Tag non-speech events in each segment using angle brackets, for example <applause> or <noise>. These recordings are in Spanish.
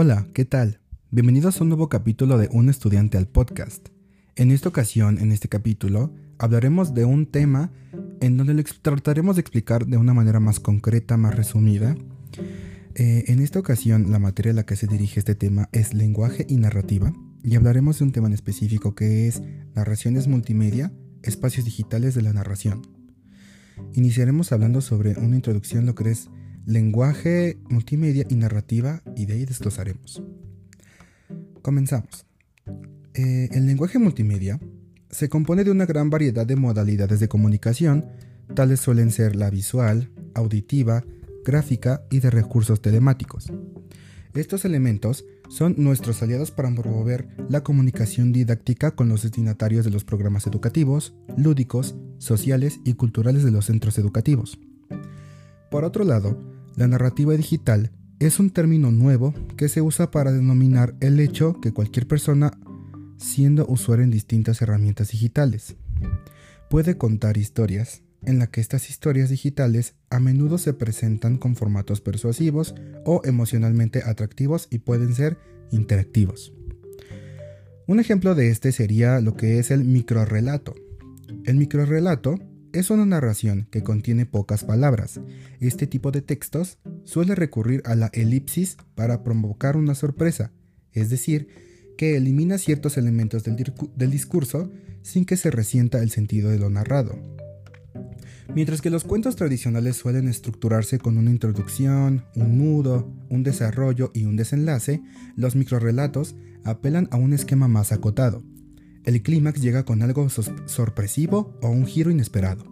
Hola, ¿qué tal? Bienvenidos a un nuevo capítulo de Un estudiante al podcast. En esta ocasión, en este capítulo, hablaremos de un tema en donde trataremos de explicar de una manera más concreta, más resumida. Eh, en esta ocasión, la materia a la que se dirige este tema es lenguaje y narrativa, y hablaremos de un tema en específico que es narraciones multimedia, espacios digitales de la narración. Iniciaremos hablando sobre una introducción lo que es lenguaje, multimedia y narrativa, y de ahí desglosaremos. Comenzamos. Eh, el lenguaje multimedia se compone de una gran variedad de modalidades de comunicación, tales suelen ser la visual, auditiva, gráfica y de recursos telemáticos. Estos elementos son nuestros aliados para promover la comunicación didáctica con los destinatarios de los programas educativos, lúdicos, sociales y culturales de los centros educativos. Por otro lado, la narrativa digital es un término nuevo que se usa para denominar el hecho que cualquier persona, siendo usuario en distintas herramientas digitales, puede contar historias, en la que estas historias digitales a menudo se presentan con formatos persuasivos o emocionalmente atractivos y pueden ser interactivos. Un ejemplo de este sería lo que es el microrelato. El microrelato es una narración que contiene pocas palabras. Este tipo de textos suele recurrir a la elipsis para provocar una sorpresa, es decir, que elimina ciertos elementos del, discurso sin que se resienta el sentido de lo narrado. Mientras que los cuentos tradicionales suelen estructurarse con una introducción, un nudo, un desarrollo y un desenlace, los microrelatos apelan a un esquema más acotado, el clímax llega con algo sorpresivo o un giro inesperado.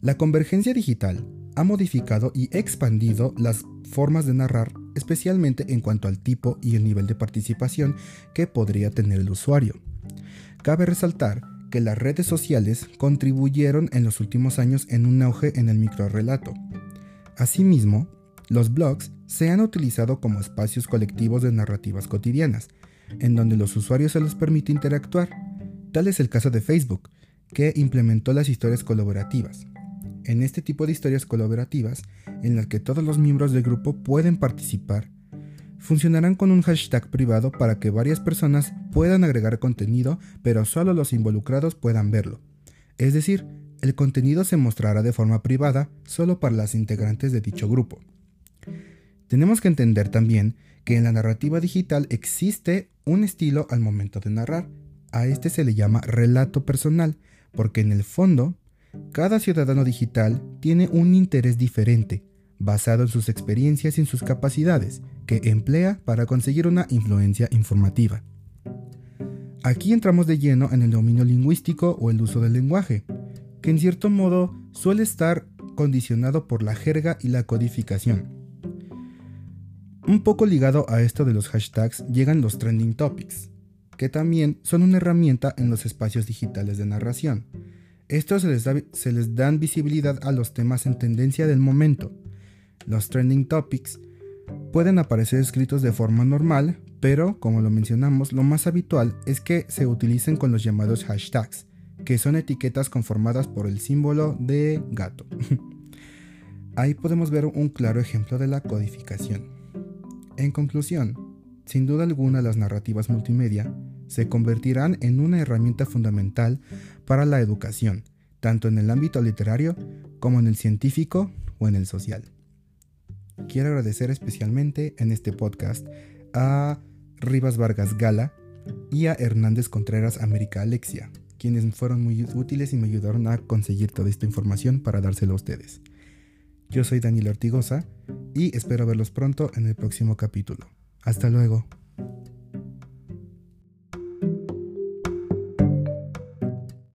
La convergencia digital ha modificado y expandido las formas de narrar, especialmente en cuanto al tipo y el nivel de participación que podría tener el usuario. Cabe resaltar que las redes sociales contribuyeron en los últimos años en un auge en el microrelato. Asimismo, los blogs se han utilizado como espacios colectivos de narrativas cotidianas, en donde los usuarios se les permite interactuar. Tal es el caso de Facebook, que implementó las historias colaborativas. En este tipo de historias colaborativas, en las que todos los miembros del grupo pueden participar, funcionarán con un hashtag privado para que varias personas puedan agregar contenido, pero solo los involucrados puedan verlo. Es decir, el contenido se mostrará de forma privada solo para las integrantes de dicho grupo. Tenemos que entender también que en la narrativa digital existe un estilo al momento de narrar. A este se le llama relato personal, porque en el fondo, cada ciudadano digital tiene un interés diferente, basado en sus experiencias y en sus capacidades, que emplea para conseguir una influencia informativa. Aquí entramos de lleno en el dominio lingüístico o el uso del lenguaje, que en cierto modo suele estar condicionado por la jerga y la codificación. Un poco ligado a esto de los hashtags llegan los trending topics, que también son una herramienta en los espacios digitales de narración. Estos se les, dan visibilidad a los temas en tendencia del momento. Los trending topics pueden aparecer escritos de forma normal, pero como lo mencionamos, lo más habitual es que se utilicen con los llamados hashtags, que son etiquetas conformadas por el símbolo de gato. <laughs> Ahí podemos ver un claro ejemplo de la codificación. En conclusión, sin duda alguna las narrativas multimedia se convertirán en una herramienta fundamental para la educación, tanto en el ámbito literario como en el científico o en el social. Quiero agradecer especialmente en este podcast a Rivas Vargas Gala y a Hernández Contreras América Alexia, quienes fueron muy útiles y me ayudaron a conseguir toda esta información para dárselo a ustedes. Yo soy Daniel Ortigosa y espero verlos pronto en el próximo capítulo. Hasta luego.